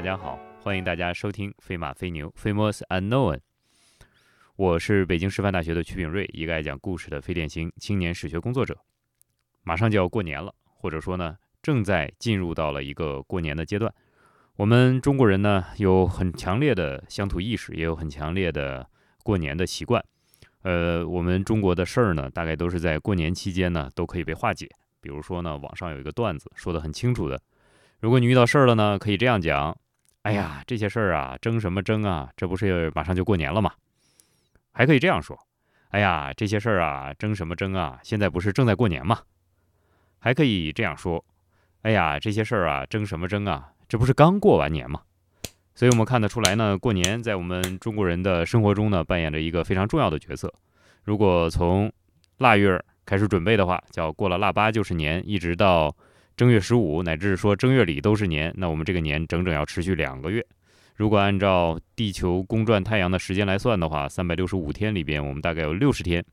大家好，欢迎大家收听《飞马飞牛》（Famous Unknown）。我是北京师范大学的曲炳瑞，一个爱讲故事的非典型青年史学工作者。马上就要过年了，或者说呢，正在进入到了一个过年的阶段。我们中国人呢，有很强烈的乡土意识，也有很强烈的过年的习惯。呃，我们中国的事儿呢，大概都是在过年期间呢，都可以被化解。比如说呢，网上有一个段子说的很清楚的，如果你遇到事儿了呢，可以这样讲：哎呀，这些事儿啊，争什么争啊？这不是马上就过年了吗？还可以这样说：哎呀，这些事儿啊，争什么争啊？现在不是正在过年吗？还可以这样说：哎呀，这些事儿啊，争什么争啊？这不是刚过完年吗？所以我们看得出来呢，过年在我们中国人的生活中呢，扮演着一个非常重要的角色。如果从腊月开始准备的话，叫过了腊八就是年，一直到正月十五，乃至说正月里都是年，那我们这个年整整要持续两个月。如果按照地球公转太阳的时间来算的话，三百六十五天里边，我们大概有六十天，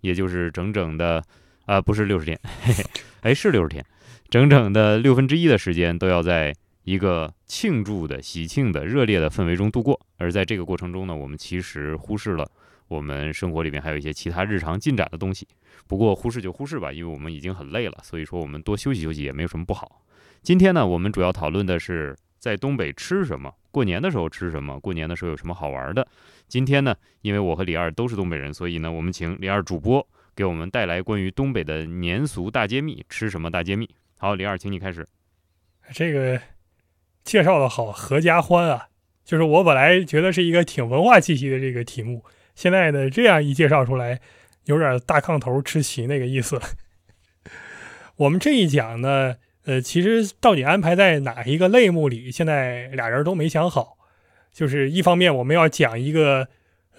也就是整整的啊，不是六十天，嘿嘿，哎，是六十天，整整的六分之一的时间都要在。一个庆祝的、喜庆的、热烈的氛围中度过，而在这个过程中呢，我们其实忽视了我们生活里面还有一些其他日常进展的东西。不过忽视就忽视吧，因为我们已经很累了，所以说我们多休息休息也没有什么不好。今天呢，我们主要讨论的是在东北吃什么，过年的时候吃什么，过年的时候有什么好玩的。今天呢，因为我和李二都是东北人，所以呢，我们请李二主播给我们带来关于东北的年俗大揭秘，吃什么大揭秘。好，李二，请你开始。这个。介绍的好，合家欢啊！就是我本来觉得是一个挺文化气息的这个题目，现在呢这样一介绍出来，有点大炕头吃席那个意思。我们这一讲呢，呃，其实到底安排在哪一个类目里，现在俩人都没想好。就是一方面我们要讲一个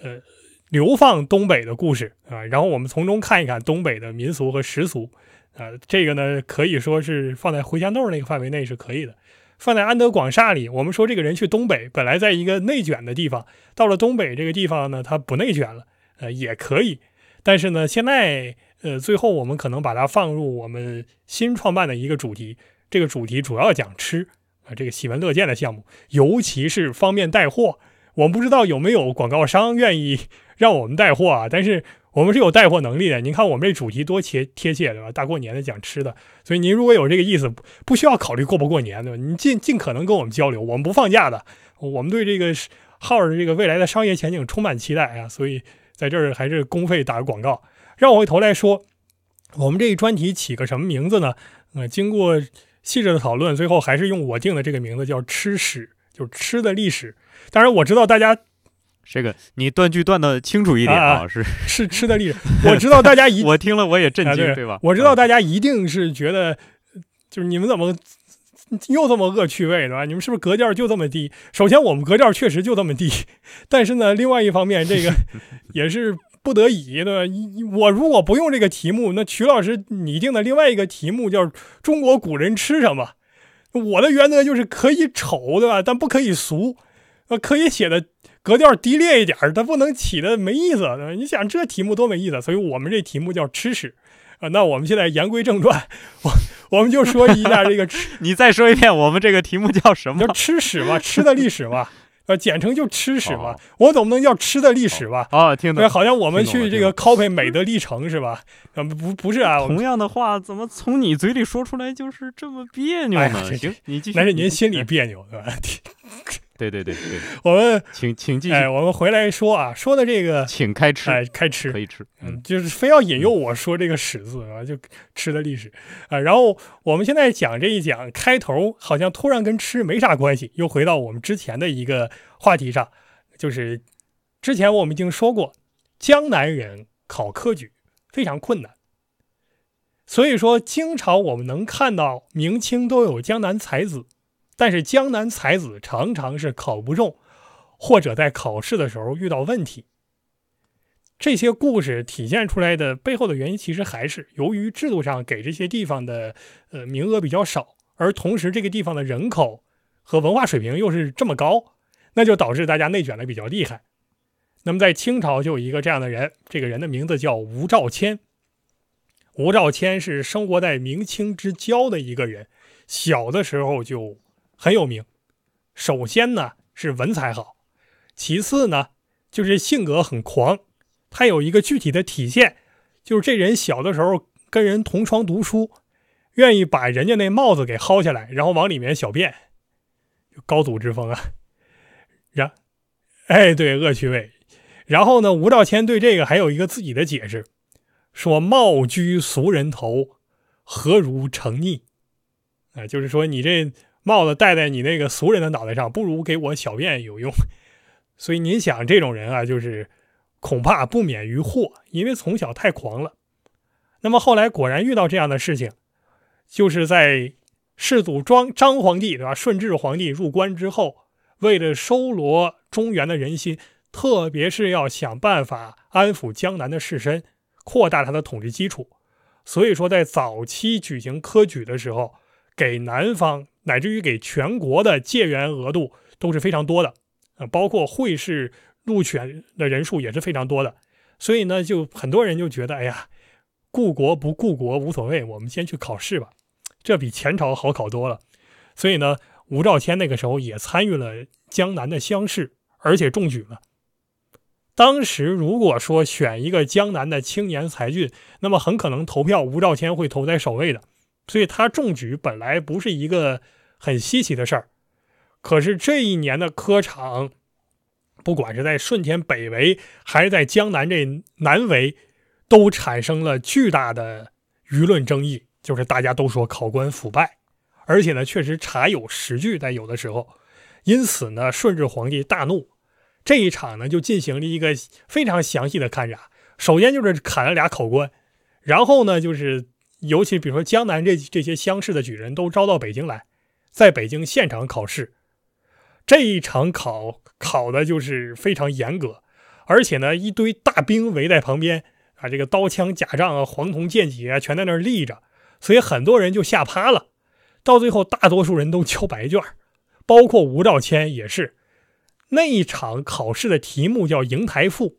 呃流放东北的故事啊，然后我们从中看一看东北的民俗和习俗啊，这个呢可以说是放在茴香豆那个范围内是可以的。放在安德广厦里，我们说这个人去东北，本来在一个内卷的地方，到了东北这个地方呢，他不内卷了，呃，也可以。但是呢，现在，呃，最后我们可能把它放入我们新创办的一个主题，这个主题主要讲吃啊，这个喜闻乐见的项目，尤其是方便带货。我们不知道有没有广告商愿意让我们带货啊，但是。我们是有带货能力的，您看我们这主题多贴贴切，对吧？大过年的讲吃的，所以您如果有这个意思，不需要考虑过不过年，对吧？您尽尽可能跟我们交流，我们不放假的，我们对这个号的这个未来的商业前景充满期待啊！所以在这儿还是公费打个广告。让我回头来说，我们这一专题起个什么名字呢？呃，经过细致的讨论，最后还是用我定的这个名字，叫“吃史”，就是吃的历史。当然，我知道大家。这个你断句断的清楚一点啊，是 是吃的历史，我知道大家一 我听了我也震惊，对吧？我知道大家一定是觉得，就是你们怎么又这么恶趣味，对吧？你们是不是格调就这么低？首先我们格调确实就这么低，但是呢，另外一方面这个 也是不得已，对吧？我如果不用这个题目，那曲老师拟定的另外一个题目叫“中国古人吃什么”，我的原则就是可以丑，对吧？但不可以俗，呃，可以写的。格调低劣一点它不能起的没意思。你想这题目多没意思，所以我们这题目叫吃屎啊。那我们现在言归正传，我 我们就说一下这个吃。你再说一遍，我们这个题目叫什么？叫吃屎吧，吃的历史吧，呃，简称就吃屎嘛。我总不能叫吃的历史吧？啊，听懂。好像我们去这个 copy 美的历程是吧？嗯，不，不是啊。同样的话，怎么从你嘴里说出来就是这么别扭呢？行，你继续。那是您心里别扭对吧？对对对对，我们请请继续。哎，我们回来说啊，说的这个，请开吃，哎，开吃可以吃，嗯，就是非要引诱我说这个“史”字啊，就吃的历史啊。然后我们现在讲这一讲，开头好像突然跟吃没啥关系，又回到我们之前的一个话题上，就是之前我们已经说过，江南人考科举非常困难，所以说经常我们能看到明清都有江南才子。但是江南才子常常是考不中，或者在考试的时候遇到问题。这些故事体现出来的背后的原因，其实还是由于制度上给这些地方的呃名额比较少，而同时这个地方的人口和文化水平又是这么高，那就导致大家内卷的比较厉害。那么在清朝就有一个这样的人，这个人的名字叫吴兆谦。吴兆谦是生活在明清之交的一个人，小的时候就。很有名，首先呢是文采好，其次呢就是性格很狂。他有一个具体的体现，就是这人小的时候跟人同窗读书，愿意把人家那帽子给薅下来，然后往里面小便，高祖之风啊。然，哎，对，恶趣味。然后呢，吴兆谦对这个还有一个自己的解释，说貌居俗人头，何如成逆？啊，就是说你这帽子戴在你那个俗人的脑袋上，不如给我小便有用。所以您想，这种人啊，就是恐怕不免于祸，因为从小太狂了。那么后来果然遇到这样的事情，就是在世祖庄张皇帝对吧？顺治皇帝入关之后，为了收罗中原的人心，特别是要想办法安抚江南的士绅，扩大他的统治基础，所以说在早期举行科举的时候。给南方乃至于给全国的借员额度都是非常多的，呃，包括会试录选的人数也是非常多的，所以呢，就很多人就觉得，哎呀，故国不顾国无所谓，我们先去考试吧，这比前朝好考多了。所以呢，吴兆谦那个时候也参与了江南的乡试，而且中举了。当时如果说选一个江南的青年才俊，那么很可能投票吴兆谦会投在首位的。所以他中举本来不是一个很稀奇的事儿，可是这一年的科场，不管是在顺天北围还是在江南这南围，都产生了巨大的舆论争议，就是大家都说考官腐败，而且呢确实查有实据，在有的时候，因此呢顺治皇帝大怒，这一场呢就进行了一个非常详细的勘察，首先就是砍了俩考官，然后呢就是。尤其比如说江南这这些乡试的举人都招到北京来，在北京现场考试，这一场考考的就是非常严格，而且呢一堆大兵围在旁边啊，这个刀枪甲仗啊、黄铜剑戟啊全在那儿立着，所以很多人就吓趴了。到最后，大多数人都交白卷，包括吴兆谦也是。那一场考试的题目叫瀛台赋，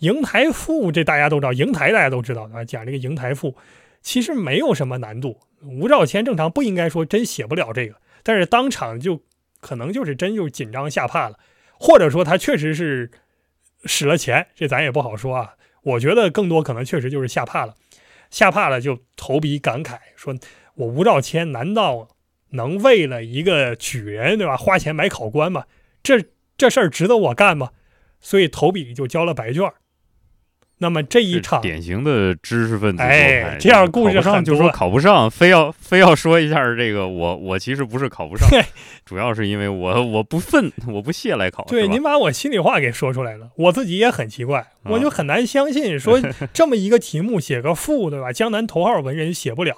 瀛台赋这大家都知道，瀛台大家都知道啊，讲这个瀛台赋。其实没有什么难度，吴兆谦正常不应该说真写不了这个，但是当场就可能就是真就紧张吓怕了，或者说他确实是使了钱，这咱也不好说啊。我觉得更多可能确实就是吓怕了，吓怕了就投笔感慨说：“我吴兆谦难道能为了一个举人对吧花钱买考官吗？这这事儿值得我干吗？”所以投笔就交了白卷。那么这一场典型的知识分子哎，这样故事上就说考不上，非要非要说一下这个，我我其实不是考不上，主要是因为我我不愤，我不屑来考。对，您把我心里话给说出来了，我自己也很奇怪，我就很难相信，说 这么一个题目写个赋，对吧？江南头号文人写不了，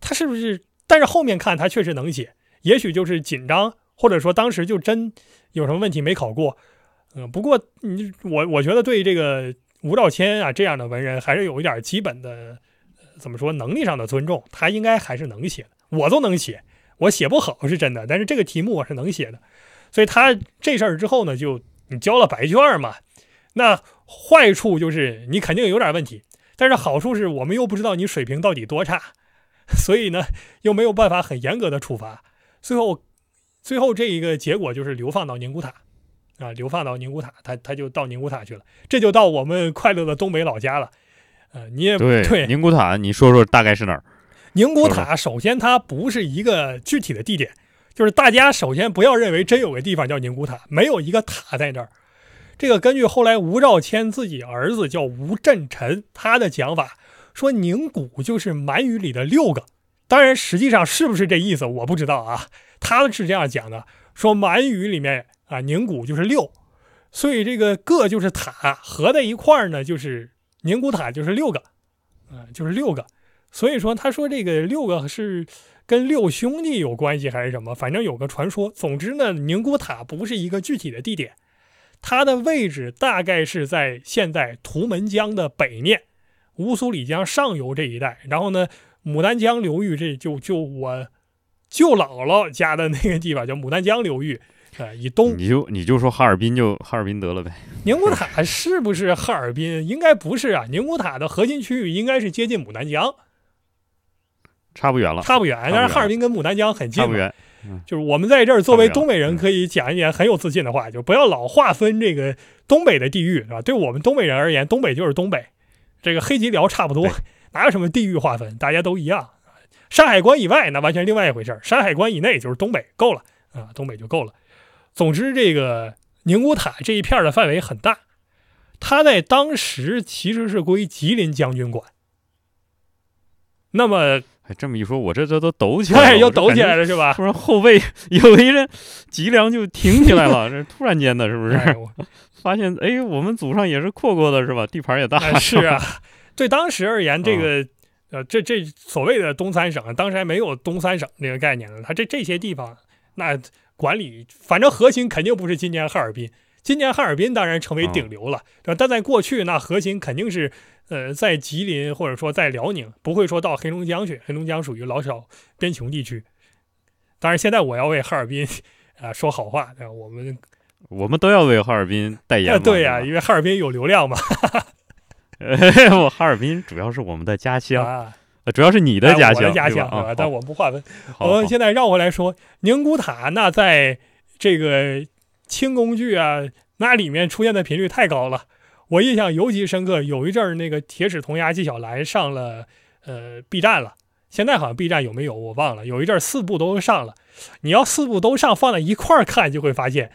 他是不是？但是后面看他确实能写，也许就是紧张，或者说当时就真有什么问题没考过。嗯，不过你我我觉得对这个。吴兆谦啊，这样的文人还是有一点基本的，怎么说能力上的尊重，他应该还是能写的。我都能写，我写不好是真的，但是这个题目我是能写的。所以他这事儿之后呢，就你交了白卷嘛。那坏处就是你肯定有点问题，但是好处是我们又不知道你水平到底多差，所以呢又没有办法很严格的处罚。最后，最后这一个结果就是流放到宁古塔。啊，流放到宁古塔，他他就到宁古塔去了，这就到我们快乐的东北老家了。呃，你也对宁古塔，你说说大概是哪儿？宁古塔首先它不是一个具体的地点，就是大家首先不要认为真有个地方叫宁古塔，没有一个塔在那儿。这个根据后来吴兆谦自己儿子叫吴振臣他的讲法，说宁古就是满语里的六个，当然实际上是不是这意思我不知道啊。他是这样讲的，说满语里面。啊，宁古就是六，所以这个个就是塔，合在一块儿呢，就是宁古塔就是六个，啊，就是六个。所以说，他说这个六个是跟六兄弟有关系还是什么？反正有个传说。总之呢，宁古塔不是一个具体的地点，它的位置大概是在现在图们江的北面，乌苏里江上游这一带。然后呢，牡丹江流域这就就我舅姥姥家的那个地方叫牡丹江流域。呃，以东你就你就说哈尔滨就哈尔滨得了呗。宁古塔是不是哈尔滨？应该不是啊。宁古塔的核心区域应该是接近牡丹江，差不远了，差不远。但是哈尔滨跟牡丹江很近，差不远。嗯就是我们在这儿作为东北人，嗯可以讲一点很有自信的话，就不要老划分这个东北的地域，是吧？对我们东北人而言，东北就是东北，这个黑吉辽差不多，哪有什么地域划分，大家都一样。山海关以外，那完全另外一回事儿。山海关以内就是东北，够了啊，东北就够了。总之，这个宁古塔这一片的范围很大，它在当时其实是归吉林将军管。那么，哎，这么一说，我这这都抖起来了，哎，又抖起来了，是吧？突然后背有一阵脊梁就挺起来了，这突然间的，是不是？哎 发现哎，我们祖上也是扩过的，是吧？地盘也大，哎是啊，对当时而言，这嗯个、呃，这这所谓的东三省，当时还没有东三省这个概念呢。它这这些地方，那管理，反正核心肯定不是今年哈尔滨。今年哈尔滨当然成为顶流了？但在过去，那核心肯定是呃在吉林或者说在辽宁，不会说到黑龙江去。黑龙江属于老少边穷地区。当然，现在我要为哈尔滨啊、说好话，对吧？我们我们都要为哈尔滨代言。对呀、因为哈尔滨有流量嘛，我哈尔滨主要是我们的家乡，啊，呃主要是你的哎家乡，我的家乡对吧？但我不划分。我们现在绕回来说，宁古塔那在这个轻工具啊，那里面出现的频率太高了。我印象尤其深刻，有一阵儿那个铁齿铜牙纪晓岚上了呃 B 站了，现在好像 B 站有没有我忘了。有一阵儿四部都上了，你要四部都上放在一块儿看，就会发现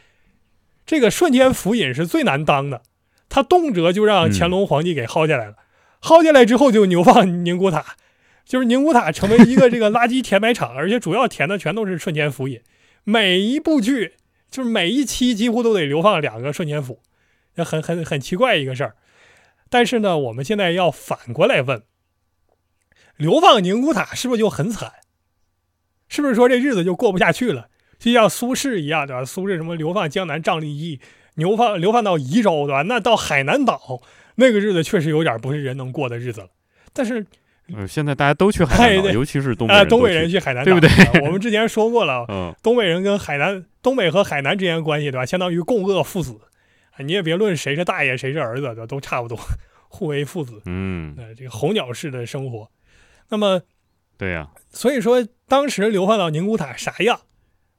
这个瞬间福尹是最难当的，他动辄就让乾隆皇帝给薅下来了，薅下来之后就牛放宁古塔。就是宁古塔成为一个这个垃圾填埋场，而且主要填的全都是瞬间福尹。每一部剧就是每一期几乎都得流放两个瞬间辅，这很很很奇怪一个事儿。但是呢，我们现在要反过来问，流放宁古塔是不是就很惨？是不是说这日子就过不下去了？就像苏轼一样，对吧？苏轼什么流放江南仗义义，流放流放到宜州，对吧？那到海南岛那个日子确实有点不是人能过的日子了。但是呃现在大家都去海南尤其是东北啊，人，东北人，去海南岛，对不对啊我们之前说过了，嗯，东北人跟海南、东北和海南之间的关系，对吧？相当于共恶父子，啊你也别论谁是大爷谁是儿子，对吧？都差不多，互为父子。嗯，呃，这个候鸟式的生活。那么，对呀，所以说当时流放到宁古塔啥样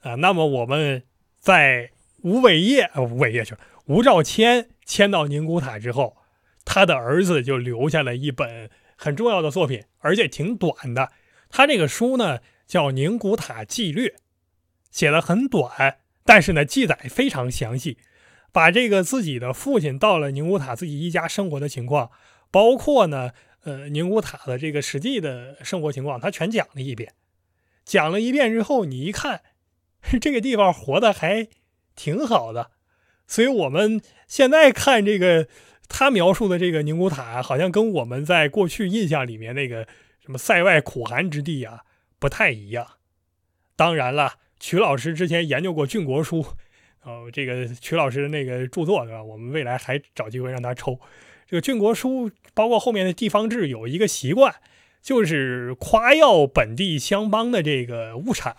啊？那么我们在吴伟业、呃、吴伟业去了，吴兆谦迁到宁古塔之后，他的儿子就留下了一本很重要的作品，而且挺短的。他这个书呢叫《宁古塔纪略》，写的很短，但是呢记载非常详细，把这个自己的父亲到了宁古塔自己一家生活的情况，包括呢呃宁古塔的这个实际的生活情况，他全讲了一遍。讲了一遍之后，你一看，这个地方活得还挺好的，所以我们现在看这个他描述的这个宁古塔，好像跟我们在过去印象里面那个什么塞外苦寒之地啊不太一样。当然了，曲老师之前研究过郡国书，哦，这个曲老师的那个著作对吧？我们未来还找机会让他抽。这个郡国书，包括后面的地方志，有一个习惯，就是夸耀本地乡邦的这个物产，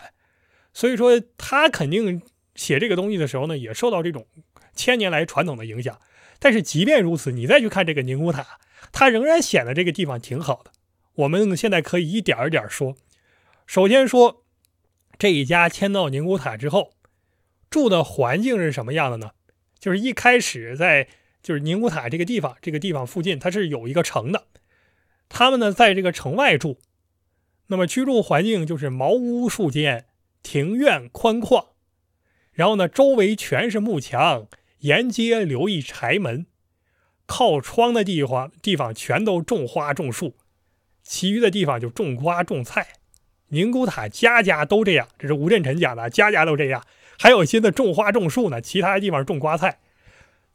所以说他肯定写这个东西的时候呢，也受到这种千年来传统的影响。但是即便如此，你再去看这个宁古塔，它仍然显得这个地方挺好的。我们现在可以一点一点说。首先说，这一家迁到宁古塔之后，住的环境是什么样的呢？就是一开始在就是宁古塔这个地方，这个地方附近它是有一个城的，他们呢在这个城外住，那么居住环境就是茅屋数间，庭院宽旷，然后呢周围全是木墙，沿街留一柴门，靠窗的地方地方全都种花种树，其余的地方就种瓜种菜。宁古塔家家都这样，这是吴振臣讲的，家家都这样。还有些的种花种树呢，其他的地方种瓜菜。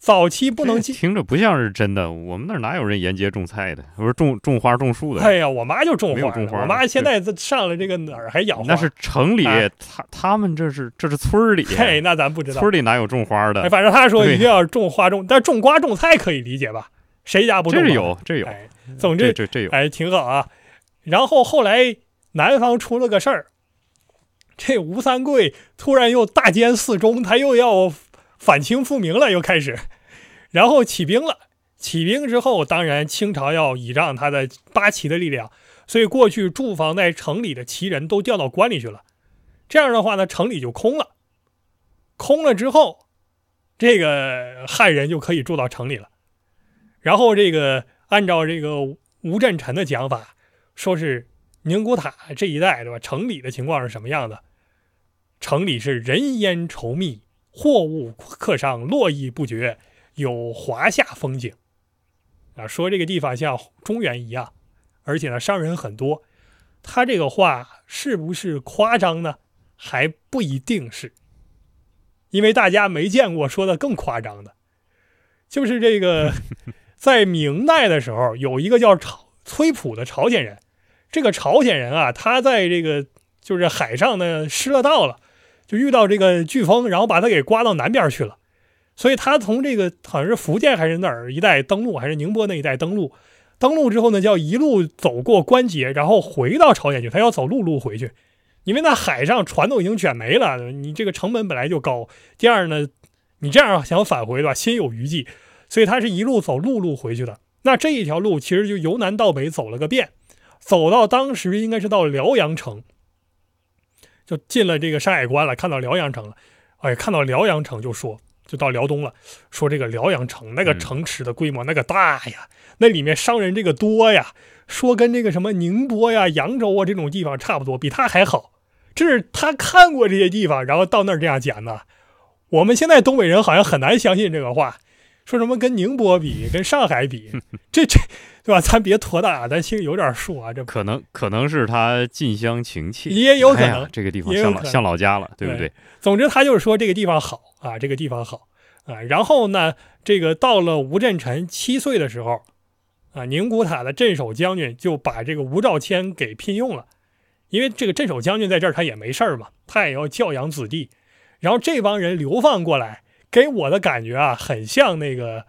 早期不能这进，听着不像是真的。我们那儿哪有人沿街种菜的，不是种种花种树的？哎呀，我妈就种花种花我妈现在在上了这个哪儿还养花，那是城里哎，他他们这是这是村里，嘿，那咱不知道。村里哪有种花哎，的？反正他说一定要种花种，但种瓜种菜可以理解吧？谁家不种？这有，这有，哎，总之这这这有。哎挺好啊。然后后来南方出了个事儿，这吴三桂突然又大奸四忠，他又要反清复明了，又开始，然后起兵了。起兵之后，当然清朝要倚仗他的八旗的力量，所以过去驻防在城里的旗人都调到关里去了。这样的话呢，城里就空了。空了之后，这个汉人就可以住到城里了。然后这个按照这个吴振臣的讲法，说是宁古塔这一带，对吧？城里的情况是什么样的？城里是人烟稠密，货物客商络绎不绝，有华夏风景。啊，说这个地方像中原一样，而且呢，商人很多。他这个话是不是夸张呢？还不一定是，因为大家没见过说的更夸张的，就是这个，在明代的时候，有一个叫朝崔普的朝鲜人，这个朝鲜人啊，他在这个就是海上呢失了道了。就遇到这个飓风，然后把他给刮到南边去了，所以他从这个好像是福建还是哪儿一带登陆，还是宁波那一带登陆。登陆之后呢，就要一路走过关节，然后回到朝鲜去。他要走陆路回去，因为那海上船都已经卷没了，你这个成本本来就高。第二呢，你这样想返回吧，心有余悸，所以他是一路走陆路回去的。那这一条路其实就由南到北走了个遍，走到当时应该是到辽阳城。就进了这个山海关了，看到辽阳城了，哎，看到辽阳城就说，就到辽东了，说这个辽阳城那个城池的规模那个大呀，那里面商人这个多呀，说跟这个什么宁波呀、扬州啊这种地方差不多，比他还好。这是他看过这些地方，然后到那儿这样讲的。我们现在东北人好像很难相信这个话，说什么跟宁波比，跟上海比，这这。对吧？咱别托大，咱心里有点数啊。这可能可能是他近乡情怯，也有可能这个地方像老像老家了，对不对？总之，他就是说这个地方好啊，这个地方好啊。然后呢，这个到了吴振臣七岁的时候啊，宁古塔的镇守将军就把这个吴兆谦给聘用了，因为这个镇守将军在这儿他也没事儿嘛，他也要教养子弟。然后这帮人流放过来，给我的感觉啊，很像那个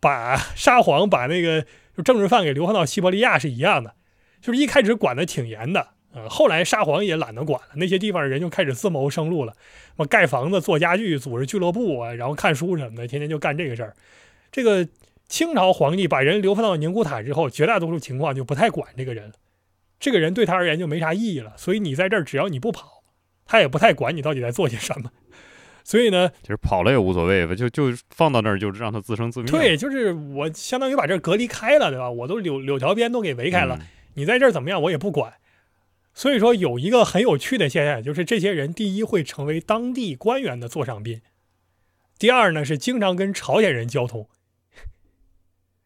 把 沙皇把那个。就政治犯给流放到西伯利亚是一样的，就是一开始管的挺严的，呃，后来沙皇也懒得管了，那些地方人就开始自谋生路了，什么盖房子、做家具、组织俱乐部啊，然后看书什么的，天天就干这个事儿。这个清朝皇帝把人流放到宁古塔之后，绝大多数情况就不太管这个人了，这个人对他而言就没啥意义了，所以你在这儿只要你不跑，他也不太管你到底在做些什么。所以呢，其实跑了也无所谓吧，就就放到那儿，就让他自生自灭。对，就是我相当于把这隔离开了，对吧？我都柳柳条边都给围开了，你在这儿怎么样，我也不管。所以说有一个很有趣的现象，就是这些人第一会成为当地官员的座上宾，第二呢是经常跟朝鲜人交通，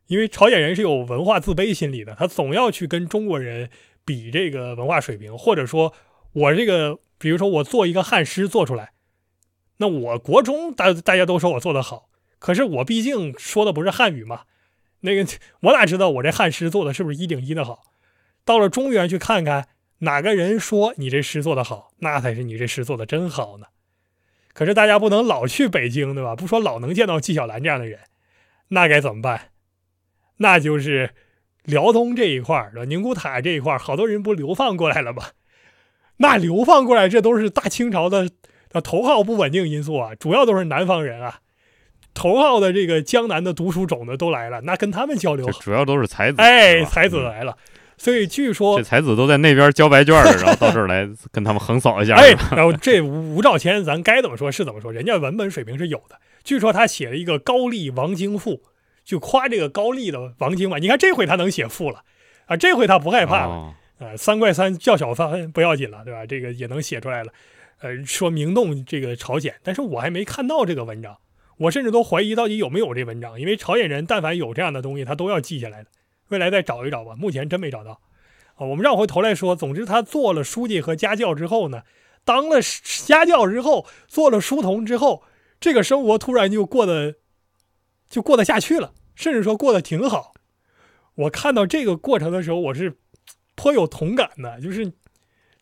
因为朝鲜人是有文化自卑心理的，他总要去跟中国人比这个文化水平，或者说我这个，比如说我做一个汉诗做出来。那我国中大大家都说我做的好，可是我毕竟说的不是汉语嘛，那个我哪知道我这汉诗做的是不是一顶一的好？到了中原去看看，哪个人说你这诗做的好，那才是你这诗做的真好呢。可是大家不能老去北京，对吧？不说老能见到纪晓岚这样的人，那该怎么办？那就是辽东这一块儿，宁古塔这一块，好多人不流放过来了吗？那流放过来，这都是大清朝的。那头号不稳定因素啊，主要都是南方人啊，头号的这个江南的读书种子都来了，那跟他们交流，主要都是才子，哎，才子来了，所以据说这才子都在那边交白卷儿，然后到这儿来跟他们横扫一下。哎，然后这吴吴兆谦，咱该怎么说是怎么说，人家文本水平是有的。据说他写了一个《高丽王经赋》，就夸这个高丽的王经嘛。你看这回他能写赋了啊，这回他不害怕了，呃，三怪三叫小番不要紧了，对吧？这个也能写出来了。呃，说明动这个朝鲜，但是我还没看到这个文章，我甚至都怀疑到底有没有这文章，因为朝鲜人但凡有这样的东西，他都要记下来的。未来再找一找吧，目前真没找到。啊，我们绕回头来说，总之他做了书记和家教之后呢，当了家教之后，做了书童之后，这个生活突然就过得就过得下去了，甚至说过得挺好。我看到这个过程的时候，我是 颇有同感的，就是。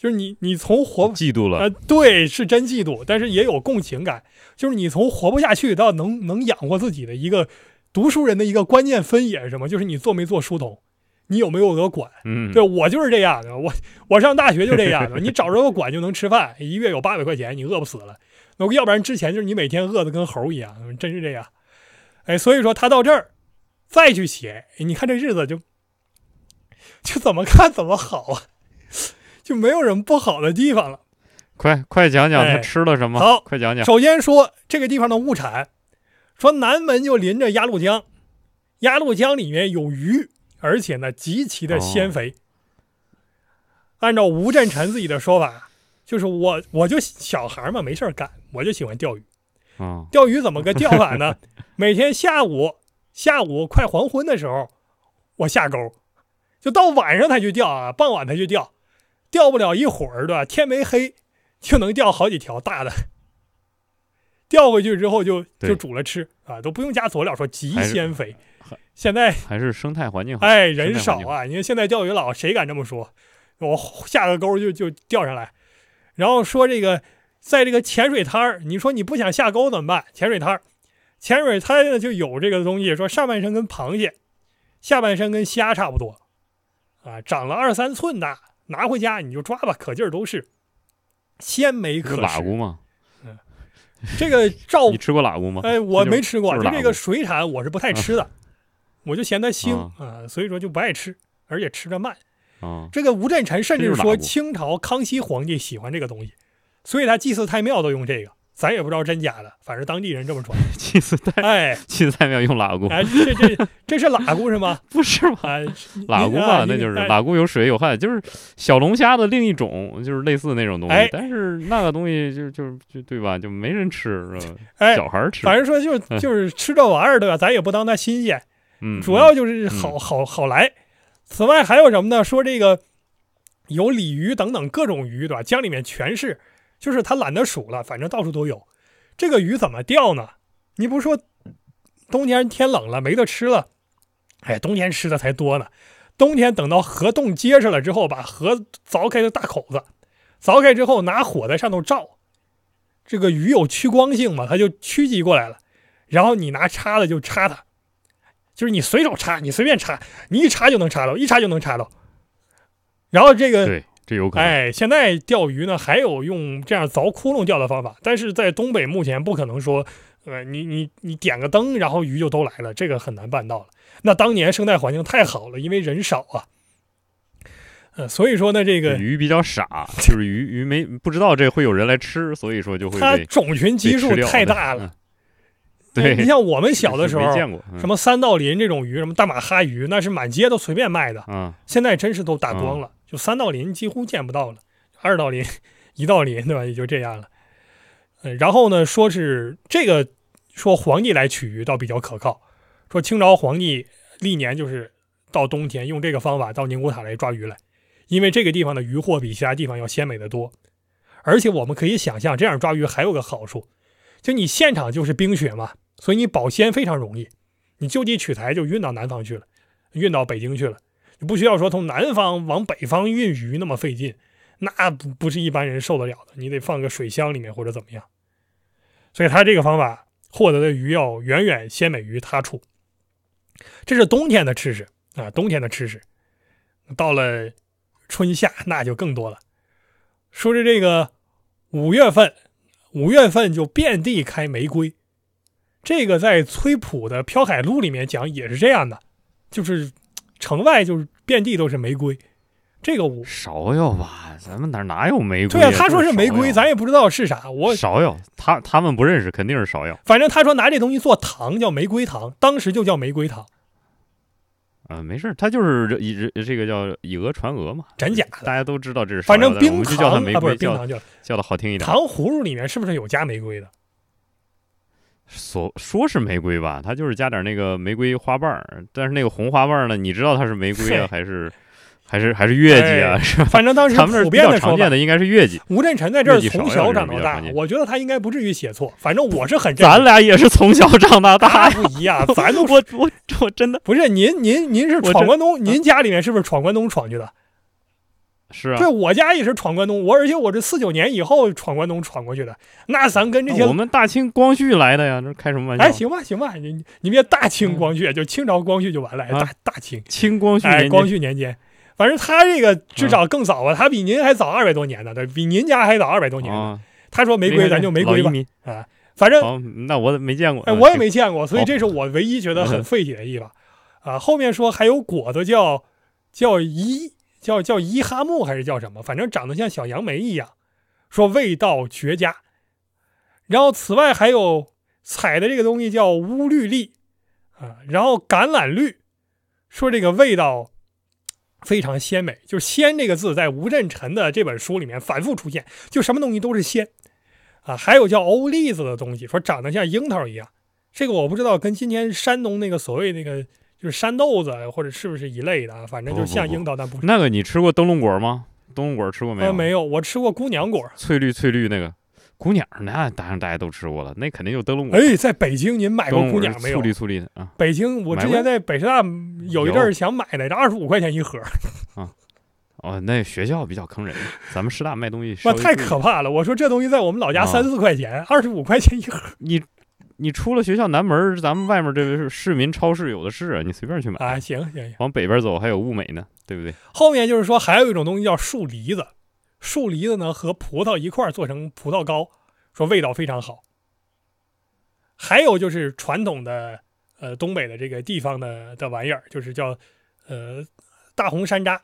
就是你，你从活嫉妒了，呃，对，是真嫉妒，但是也有共情感。就是你从活不下去到能能养活自己的一个读书人的一个关键分野是什么？就是你做没做书童，你有没有个管？嗯，对我就是这样的，我我上大学就这样的，你找着个管就能吃饭，一月有八百块钱，你饿不死了。那要不然之前就是你每天饿得跟猴一样，真是这样。哎，所以说他到这儿再去写，你看这日子就就怎么看怎么好啊。就没有什么不好的地方了，快快讲讲他哎吃了什么？好快讲讲。首先说这个地方的物产，说南门就临着鸭绿江，鸭绿江里面有鱼，而且呢极其的鲜肥。按照吴振臣自己的说法，就是我我就小孩嘛，没事儿干，我就喜欢钓鱼。嗯，钓鱼怎么个钓法呢？每天下午下午快黄昏的时候，我下钩，就到晚上才去钓啊，傍晚才去钓，钓不了一会儿，对吧？天没黑就能钓好几条大的。钓回去之后就就煮了吃啊，都不用加佐料，说极鲜肥。现在还是生态环境好。哎人少啊，你看现在钓鱼佬谁敢这么说？我下个钩就就钓上来，然后说这个在这个浅水滩儿，你说你不想下钩怎么办？浅水滩儿，浅水滩呢就有这个东西，说上半身跟螃蟹，下半身跟虾差不多，啊，长了二三寸大，拿回家你就抓吧，可劲儿都是，鲜美可是喇食。蛄吗？这个照你吃过喇蛄吗？哎，我没吃过，这个水产我是不太吃的，我就嫌它腥啊啊，所以说就不爱吃，而且吃着慢。啊，这个吴振臣甚至说清朝康熙皇帝喜欢这个东西，所以他祭祀太庙都用这个，咱也不知道真假的，反正当地人这么传。祭祀太哎，祭祀太庙用喇蛄，哎，这这这是喇蛄是吗？不是吗？啊，喇蛄嘛，那就是哎喇蛄有水有害，就是小龙虾的另一种，就是类似那种东西哎。但是那个东西就就就对吧？就没人吃，是吧？哎，小孩吃，反正说就就是吃这玩意儿对吧？咱也不当它新鲜，嗯，主要就是好好好来。此外还有什么呢？说这个有鲤鱼等等各种鱼，对吧？江里面全是，就是他懒得数了，反正到处都有。这个鱼怎么钓呢？你不是说冬天天冷了没得吃了，哎，冬天吃的才多呢。冬天等到河洞结实了之后，把河凿开的大口子，凿开之后拿火在上头照，这个鱼有趋光性嘛，它就趋近过来了，然后你拿叉子就插它，就是你随手插，你随便插，你一插就能插到，一插就能插到。然后这个，这有可能。哎，现在钓鱼呢，还有用这样凿窟窿钓的方法，但是在东北目前不可能说，呃，你你你点个灯，然后鱼就都来了，这个很难办到了。那当年生态环境太好了，因为人少啊，呃，所以说呢，这个鱼比较傻，就是鱼鱼没不知道这会有人来吃，所以说就会它种群基数太大了。嗯对，你像我们小的时候没，见过什么三道鳞这种鱼，什么大马哈鱼，那是满街都随便卖的。嗯现在真是都打光了，就三道鳞几乎见不到了，二道鳞、一道鳞，对吧？也就这样了。呃，然后呢，说是这个说皇帝来取鱼倒比较可靠，说清朝皇帝历年就是到冬天用这个方法到宁古塔来抓鱼来，因为这个地方的鱼货比其他地方要鲜美得多，而且我们可以想象，这样抓鱼还有个好处，就你现场就是冰雪嘛，所以你保鲜非常容易，你就地取材就运到南方去了，运到北京去了。你不需要说从南方往北方运鱼那么费劲，那不不是一般人受得了的。你得放个水箱里面或者怎么样。所以他这个方法获得的鱼要远远鲜美于他处。这是冬天的吃食啊，冬天的吃食。到了春夏那就更多了。说是这个五月份，五月份就遍地开玫瑰。这个在崔普的《漂海录》里面讲也是这样的，就是城外就是遍地都是玫瑰。这个我芍药吧，咱们哪哪有玫瑰对啊，呀？他说是玫瑰，咱也不知道是啥。我芍药，他他们不认识，肯定是芍药。反正他说拿这东西做糖叫玫瑰糖，当时就叫玫瑰糖，啊，没事儿，他就是以这个叫以讹传讹嘛，真假的。大家都知道这是。反正冰们就叫它糖啊，不玫瑰，叫是冰糖，叫叫的好听一点。糖葫芦里面是不是有加玫瑰的？所说是玫瑰吧，它就是加点那个玫瑰花瓣儿，但是那个红花瓣儿呢，你知道它是玫瑰啊，还是还是还是月季啊？哎是吧？反正当时咱们这比较遍的，常见的应该是月季。吴振臣在这儿从小长到大我觉得他应该不至于写错。反正我是很咱俩也是从小长到大。不一样，咱都我我我真的不是您您您是闯关东，您家里面是不是闯关东闯去的？是啊对，，我家也是闯关东，我而且我这四九年以后闯关东闯过去的。那咱跟这些我们大清光绪来的呀，这开什么玩笑？哎，行吧行吧，你你别大清光绪，就清朝光绪就完了，大大清清光绪哎，光绪年间。反正他这个至少更早啊，他比您还早二百多年呢，对，比您家还早二百多年他说玫瑰，咱就玫瑰吧啊。反正好，那我没见过。哎，啊我也没见过，所以这是我唯一觉得很嗯 费解的地方啊。后面说还有果子叫叫伊叫叫伊哈木还是叫什么，反正长得像小杨梅一样，说味道绝佳。然后此外还有采的这个东西叫乌绿粒啊，然后橄榄绿，说这个味道非常鲜美，就“鲜”这个字在吴振臣的这本书里面反复出现，就什么东西都是鲜啊。还有叫欧栗子的东西，说长得像樱桃一样，这个我不知道跟今天山东那个所谓那个就是山豆子或者是不是一类的啊，反正就像樱桃，但不是。那个你吃过灯笼果吗？灯笼果吃过没有？没有，我吃过姑娘果，翠绿翠绿那个。姑娘，那当然大家都吃过了，那肯定就灯笼果。哎，在北京您买过姑娘没有？粗粒粗粒的啊。北京，我之前在北师大有一阵儿想买来着，二十五块钱一盒。啊，哦，那学校比较坑人，咱们师大卖东西哇，太可怕了！我说这东西在我们老家三四块钱，二十五块钱一盒。你你出了学校南门，咱们外面这个市民超市有的是啊，你随便去买啊。行行行，往北边走还有物美呢，对不对？后面就是说还有一种东西叫树梨子，树梨子呢和葡萄一块儿做成葡萄糕。说味道非常好，还有就是传统的呃东北的这个地方的的玩意儿，就是叫呃大红山楂，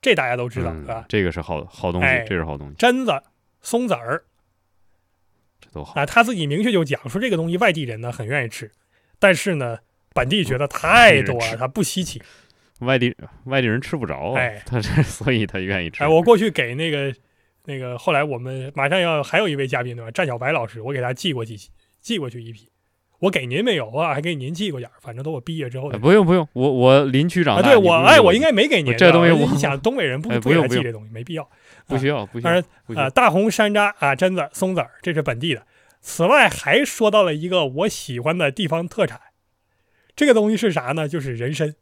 这大家都知道是吧？这个是好好东西，这是好东西。榛子、松子儿，这都好啊。他自己明确就讲说，这个东西外地人呢很愿意吃，但是呢本地觉得太多了，他不稀奇。外地外地人吃不着，哎，他这 所以他愿意吃。哎，我过去给那个。那个后来我们马上要还有一位嘉宾对吧？战小白老师，我给他寄过几寄过去一批，我给您没有啊？还给您寄过点儿反正都我毕业之后。不用不用，我我林区长。对我哎，我应该没给您这东西。你想东北人不 不给他寄这东西，没必要。不需要不需要。当然啊，大红山楂啊，榛子、松子儿，这是本地的。此外还说到了一个我喜欢的地方特产，这个东西是啥呢？就是人参。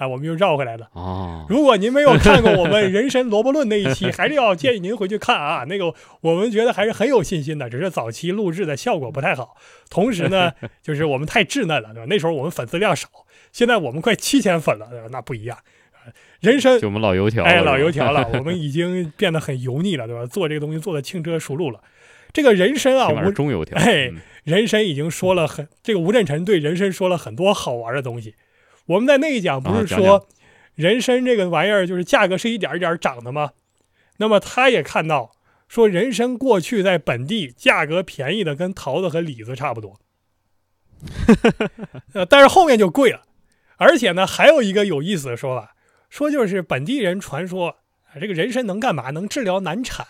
啊，我们又绕回来了哦。如果您没有看过我们《人参萝卜论》那一期，还是要建议您回去看啊。那个我们觉得还是很有信心的，只是早期录制的效果不太好。同时呢，就是我们太稚嫩了，对吧？那时候我们粉丝量少，现在我们快七千粉了，对吧？那不一样。人参就我们老油条，哎，老油条了，我们已经变得很油腻了，对吧？做这个东西做的轻车熟路了。这个人参啊，我中油条，哎，人参已经说了很，这个吴振臣对人参说了很多好玩的东西。我们在那一讲不是说，人参这个玩意儿就是价格是一点一点涨的吗？那么他也看到说，人参过去在本地价格便宜的跟桃子和李子差不多，呃，但是后面就贵了。而且呢，还有一个有意思的说法，说就是本地人传说这个人参能干嘛？能治疗难产。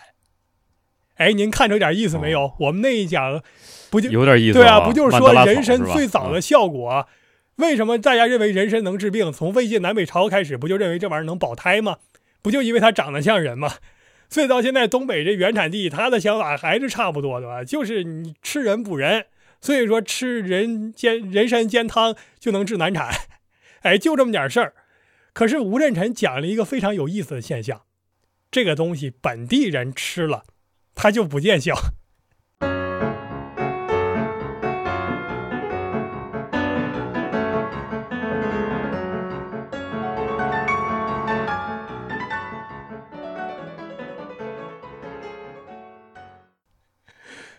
哎，您看出点意思没有？我们那一讲不就有点意思？对啊，不就是说人参最早的效果？为什么大家认为人参能治病？从魏晋南北朝开始，不就认为这玩意儿能保胎吗？不就因为它长得像人吗？所以到现在东北这原产地，他的想法还是差不多的吧？就是你吃人补人，所以说吃人煎人参煎汤就能治难产，哎，就这么点事儿。可是吴振臣讲了一个非常有意思的现象，这个东西本地人吃了，他就不见效。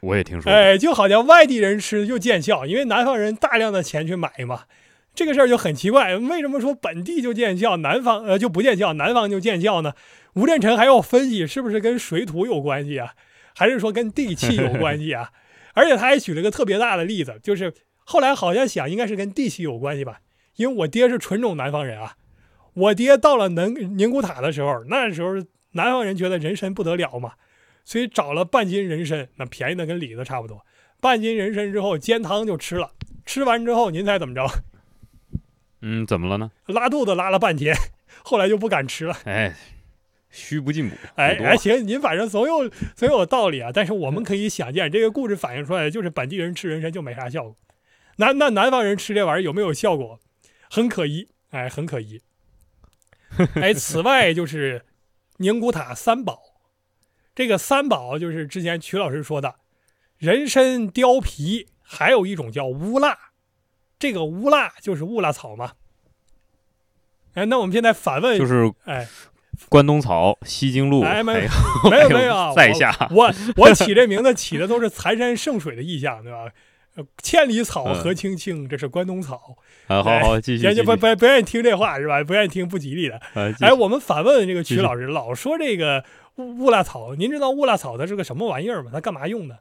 我也听说，哎，就好像外地人吃就见效，因为南方人大量的钱去买嘛，这个事儿就很奇怪。为什么说本地就见效，南方呃就不见效，南方就见效呢？吴振臣还要分析是不是跟水土有关系啊，还是说跟地气有关系啊？而且他还举了个特别大的例子，就是后来好像想应该是跟地气有关系吧，因为我爹是纯种南方人啊，我爹到了宁宁古塔的时候，那时候南方人觉得人参不得了嘛。所以找了半斤人参，那便宜的跟李子差不多。半斤人参之后煎汤就吃了，吃完之后您猜怎么着？嗯，怎么了呢？拉肚子拉了半天，后来就不敢吃了。哎，虚不进补。哎哎，行，您反正总有总有道理啊。但是我们可以想见，这个故事反映出来的就是本地人吃人参就没啥效果。南那南方人吃这玩意儿有没有效果？很可疑，哎，很可疑。哎，此外就是宁古塔三宝。这个三宝就是之前曲老师说的，人参、貂皮，还有一种叫乌蜡。这个乌蜡就是乌蜡草嘛。哎，那我们现在反问，就是哎，关东草、西京路，哎，没有没有没有，在 下我 我起这名字起的都是残山剩水的意象，对吧？呃千里草嗯何青青，这是关东草。啊，好好继续人家不不不愿意听这话是吧？不愿意听不吉利的。啊哎，我们反问这个曲老师，老说这个乌乌拉草，您知道乌拉草它是个什么玩意儿吗？它干嘛用的？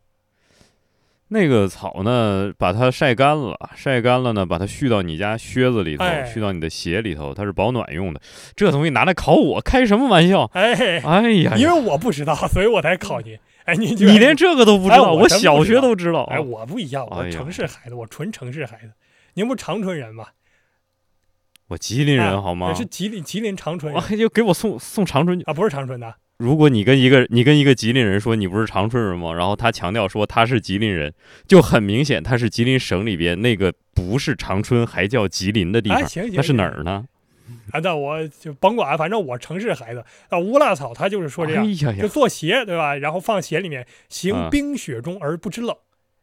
那个草呢，把它晒干了，晒干了呢，把它续到你家靴子里头，哎续到你的鞋里头，它是保暖用的。这东西拿来考我，开什么玩笑？哎，哎呀呀，因为我不知道，所以我才考您。哎，您就你连这个都不知道，哎我小学都知道。哎，我不一样，我城市孩子，我纯城市孩子。您不长春人吗？我吉林啊人好吗我？是吉林吉林长春就给我送送长春去。啊，不是长春的。如果你跟一个你跟一个吉林人说你不是长春人吗？然后他强调说他是吉林人，就很明显他是吉林省里边那个不是长春还叫吉林的地哎，方，那是哪儿呢？啊，那我就甭管，反正我城市孩子啊，乌拉草他就是说这样哎，呀就，做鞋对吧？然后放鞋里面，行嗯冰雪中而不知冷。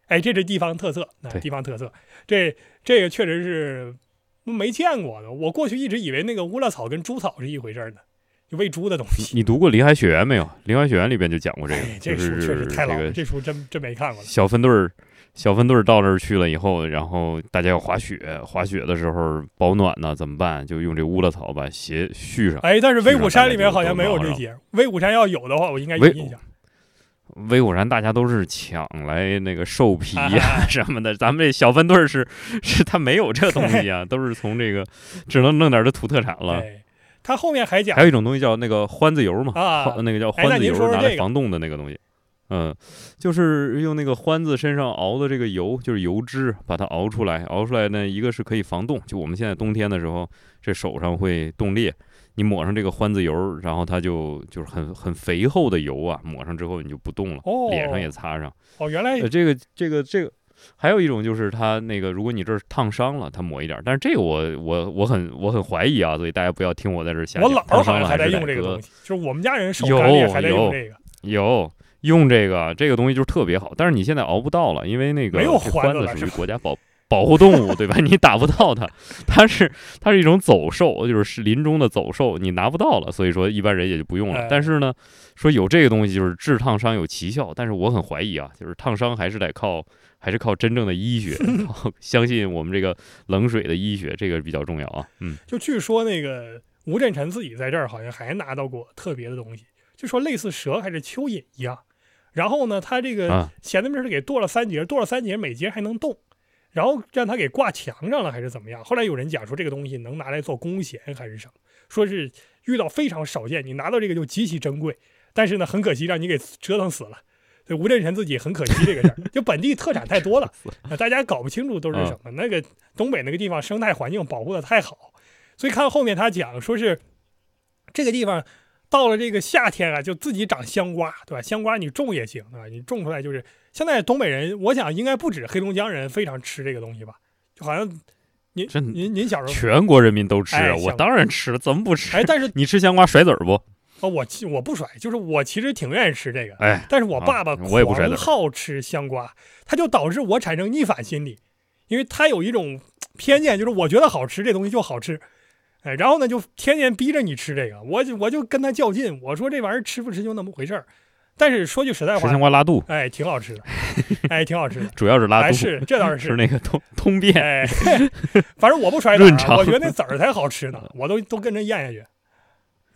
哎，这是地方特色，地方特色，这这个确实是没见过的。我过去一直以为那个乌拉草跟猪草是一回事儿呢，就喂猪的东西。你读过《林海雪原》没有？《林海雪原》里边就讲过这个，哎，这就书确实是太老了，这个这书真真没看过。小分队儿，小分队儿到那儿去了以后，然后大家要滑雪，滑雪的时候保暖呢，怎么办？就用这乌拉草把鞋续上。哎，但是威虎山里面好像没有这节，威虎山要有的话，我应该有印象。威虎山大家都是抢来那个兽皮呀、啊什么的，咱们这小分队儿是是他没有这东西啊，都是从这个只能弄点儿的土特产了。哎，他后面还讲还有一种东西叫那个欢子油嘛，啊那个叫哎那您欢子油，拿来防冻的那个东西。嗯，就是用那个獾子身上熬的这个油，就是油脂，把它熬出来。熬出来呢，一个是可以防冻，就我们现在冬天的时候，这手上会冻裂，你抹上这个獾子油，然后它就就是很很肥厚的油啊，抹上之后你就不冻了，哦脸上也擦上。哦，原来呃，这个这个这个，还有一种就是它那个，如果你这儿烫伤了，它抹一点儿。但是这个我我我很我很怀疑啊，所以大家不要听我在这儿瞎我讲。烫姥儿好像伤了还在用这个东西，就是我们家人手有干裂还在用有这个。有用这个这个东西就是特别好，但是你现在熬不到了，因为那个没有这欢子属于国家保保护动物，对吧？你打不到它，它是它是一种走兽，就是是林中的走兽，你拿不到了，所以说一般人也就不用了。哎但是呢，说有这个东西就是治烫伤有奇效，但是我很怀疑啊，就是烫伤还是得靠还是靠真正的医学，靠相信我们这个冷水的医学，这个比较重要啊。嗯，就据说那个吴振臣自己在这儿好像还拿到过特别的东西，就说类似蛇还是蚯蚓一样。然后呢，他这个啊闲的没事儿给剁了三节，剁了三节，每节还能动，然后让他给挂墙上了还是怎么样？后来有人讲说这个东西能拿来做弓弦还是什么，说是遇到非常少见，你拿到这个就极其珍贵，但是呢，很可惜让你给折腾死了。所以吴振臣自己很可惜这个事儿，就本地特产太多了，那大家搞不清楚都是什么。那个东北那个地方生态环境保护的太好，所以看后面他讲说是这个地方到了这个夏天啊，就自己长香瓜，对吧？香瓜你种也行，对吧？你种出来就是现在东北人，我想应该不止黑龙江人非常吃这个东西吧？就好像您您您小时候全国人民都吃，哎我当然吃了，怎么不吃？哎，但是你吃香瓜甩籽儿不？哦，我其我不甩，就是我其实挺愿意吃这个，哎，但是我爸爸狂好吃香瓜，他就导致我产生逆反心理，因为他有一种偏见，就是我觉得好吃这东西就好吃，哎，然后呢就天天逼着你吃这个，我就我就跟他较劲，我说这玩意儿吃不吃就那么回事儿，但是说句实在吃香话，瓜拉肚，哎，挺好吃的，哎，挺好吃的，主要是拉是这倒是 是那个通通便。哎，反正我不甩籽儿啊，我觉得那籽儿才好吃呢，我都都跟着咽下去。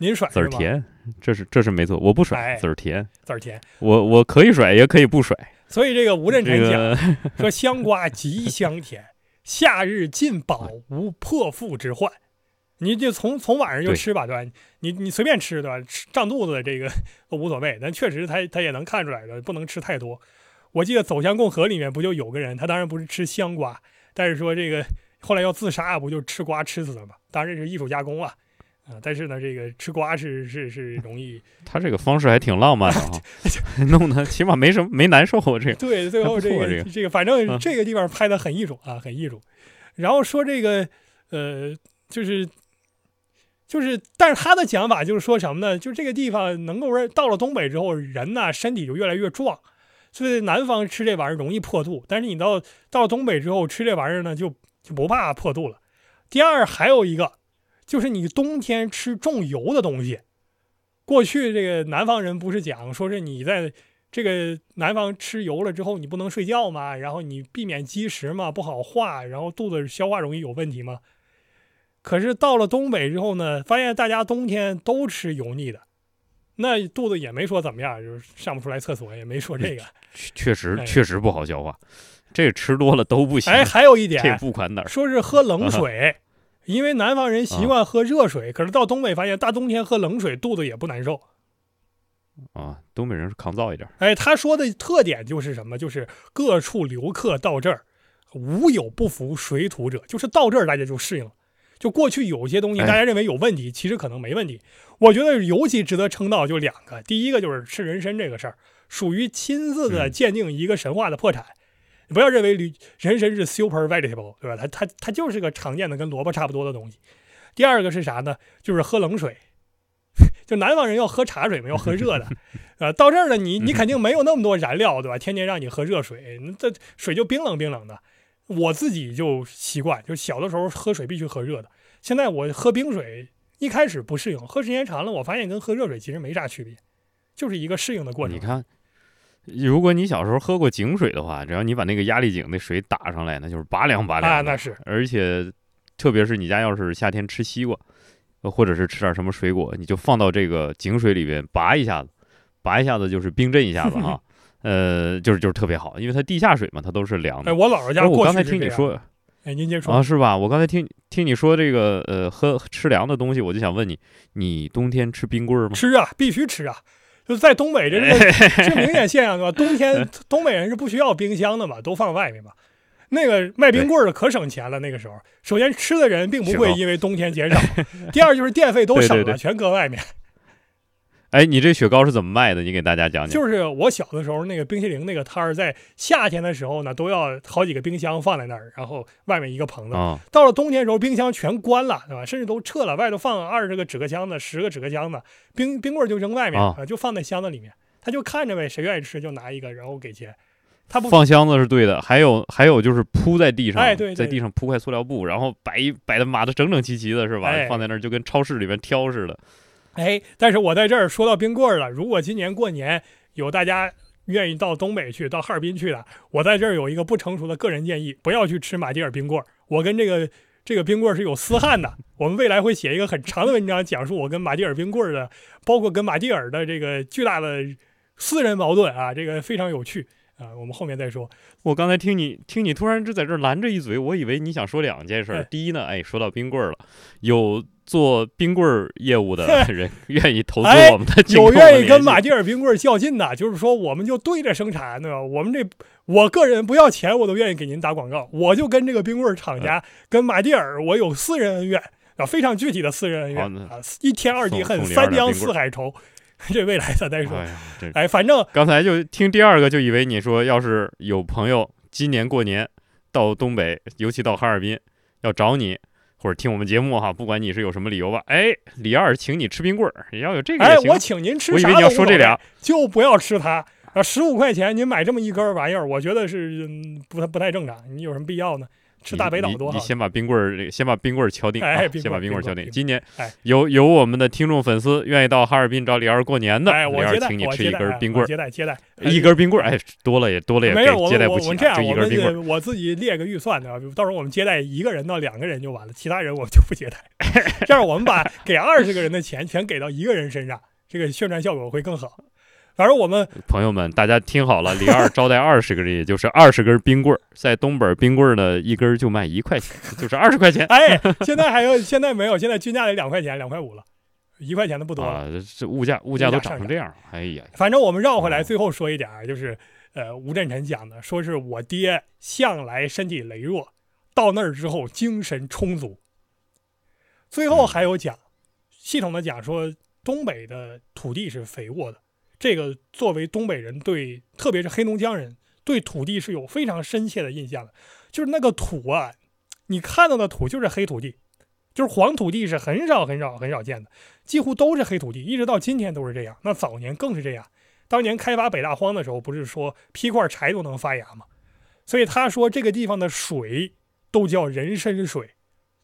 您甩？籽儿甜，这是这是没错，我不甩哎籽儿甜，籽儿甜，我我可以甩，也可以不甩。所以这个吴振这臣讲。个说香瓜极香甜，夏日进饱无破腹之患。你就从从晚上就吃吧，对吧？你你随便吃，对吧？吃胀肚子这个都无所谓，但确实他他也能看出来的，不能吃太多。我记得《走向共和》里面不就有个人，他当然不是吃香瓜，但是说这个后来要自杀，不就吃瓜吃死了吗？当然这是艺术加工啊，啊、但是呢，这个吃瓜是是是 容易他这个方式还挺浪漫的啊，弄得起码没什么没难受。我这个对，最后这个这个这个，反正嗯这个地方拍的很艺术啊，很艺术。然后说这个呃，就是就是，但是他的讲法就是说什么呢？就是这个地方能够让到了东北之后，人呐身体就越来越壮，所以南方吃这玩意儿容易破肚，但是你到到了东北之后吃这玩意儿呢，就就不怕破肚了。第二，还有一个就是你冬天吃重油的东西。过去这个南方人不是讲说是你在这个南方吃油了之后，你不能睡觉嘛，然后你避免积食嘛，不好化，然后肚子消化容易有问题嘛。可是到了东北之后呢，发现大家冬天都吃油腻的，那肚子也没说怎么样，就是上不出来厕所，也没说这个。确确实哎确实不好消化，这吃多了都不行。哎，还有一点这点，不管哪儿，说是喝冷水，因为南方人习惯喝热水，可是到东北发现大冬天喝冷水肚子也不难受。啊，东北人是抗造一点儿。哎，他说的特点就是什么？就是各处留客到这儿，无有不服水土者，就是到这儿大家就适应了。就过去有些东西哎大家认为有问题，其实可能没问题。我觉得尤其值得称道就两个，第一个就是吃人参这个事儿，属于亲自的嗯鉴定一个神话的破产。你不要认为驴人参是 super vegetable，对吧？它它它就是个常见的跟萝卜差不多的东西。第二个是啥呢？就是喝冷水。就南方人要喝茶水嘛，要喝热的，呃，到这儿呢，你你肯定没有那么多燃料，对吧？天天让你喝热水，那这水就冰冷冰冷的。我自己就习惯，就小的时候喝水必须喝热的，现在我喝冰水，一开始不适应，喝时间长了，我发现跟喝热水其实没啥区别，就是一个适应的过程。你看，如果你小时候喝过井水的话，只要你把那个压力井那水打上来，那就是拔凉拔凉的。啊，那是而且，特别是你家要是夏天吃西瓜，呃或者是吃点什么水果，你就放到这个井水里边拔一下子，拔一下子就是冰镇一下子哈，呃，就是就是特别好，因为它地下水嘛，它都是凉哎，的。我姥姥家我刚才听你说哎，您先说，啊，是吧？我刚才听听你说这个呃喝吃凉的东西，我就想问你，你冬天吃冰棍儿吗？吃啊，必须吃啊。就是在东北，这是个是明显现象，对吧？冬天东北人是不需要冰箱的嘛，都放外面嘛。那个卖冰棍儿的可省钱了，那个时候，首先吃的人并不会因为冬天减少，第二就是电费都省了，全搁外面。哎，你这雪糕是怎么卖的？你给大家讲讲。就是我小的时候，那个冰淇淋那个摊儿，在夏天的时候呢，都要好几个冰箱放在那儿，然后外面一个棚子。啊，到了冬天的时候，冰箱全关了，对吧？甚至都撤了，外头放二十个纸壳箱子、十个纸壳箱子，冰冰棍儿就扔外面就放在箱子里面。他就看着呗，谁愿意吃就拿一个，然后给钱。他不放箱子是对的，还有还有就是铺在地上，哎对对在地上铺块塑料布，然后摆一摆的码的整整齐齐的，是吧？哎放在那儿就跟超市里面挑似的。哎，但是我在这儿说到冰棍儿了，如果今年过年有大家愿意到东北去、到哈尔滨去的，我在这儿有一个不成熟的个人建议，不要去吃马迭尔冰棍儿。我跟这个这个冰棍儿是有私憾的，我们未来会写一个很长的文章，讲述我跟马迭尔冰棍儿的，包括跟马迭尔的这个巨大的私人矛盾啊，这个非常有趣啊，我们后面再说。我刚才听你听你突然就在这儿拦着一嘴，我以为你想说两件事儿。哎第一呢，哎，说到冰棍儿了，有做冰棍儿业务的人愿意投资哎我们的，有愿意跟马马迭尔冰棍儿较劲的，就是说我们就对着生产，对吧？我们这我个人不要钱，我都愿意给您打广告。我就跟这个冰棍儿厂家、跟马蒂尔，我有私人恩怨啊，非常具体的私人恩怨啊，一天二地恨，三江四海愁。这未来咱再说。哎，反正刚才就听第二个，就以为你说要是有朋友今年过年到东北，尤其到哈尔滨，要找你或者听我们节目哈，不管你是有什么理由吧，哎，李二请你吃冰棍儿，也要有这个哎。我请您吃我以为你要说这俩，就不要吃它啊！十五块钱您买这么一根玩意儿，我觉得是、嗯、不太不太正常。你有什么必要呢？吃大北岛你多好你。先把冰棍儿，先把冰棍儿敲定，哎啊先把冰棍儿敲定。今年哎有有我们的听众粉丝愿意到哈尔滨找李二过年的，哎，李我接待，二请你吃一根冰棍儿，我接待接待，哎一根冰棍儿，哎，多了也多了也没有，我给接待我不起了，我们这样，就一我们根冰棍儿。我自己列个预算的，到时候我们接待一个人到两个人就完了，其他人我们就不接待。这样我们把给二十个人的钱全给到一个人身上，这个宣传效果会更好。反正我们朋友们，大家听好了，李二招待二十个人，也就是二十根冰棍儿，在东北冰棍儿呢，一根就卖一块钱，就是二十块钱 哎，现在还有现在没有，现在均价得两块钱，两块五了，一块钱的不多了。啊！这物价物价都涨成这样了，哎呀，反正我们绕回来，哦最后说一点啊，就是呃，吴振臣讲的，说是我爹向来身体羸弱，到那儿之后精神充足。最后还有讲，系统的讲说，东北的土地是肥沃的，这个作为东北人对，特别是黑龙江人对土地是有非常深切的印象的，就是那个土啊，你看到的土就是黑土地，就是黄土地是很少很少很少见的。几乎都是黑土地，一直到今天都是这样。那早年更是这样。当年开发北大荒的时候，不是说劈块柴都能发芽吗？所以他说这个地方的水都叫人参水，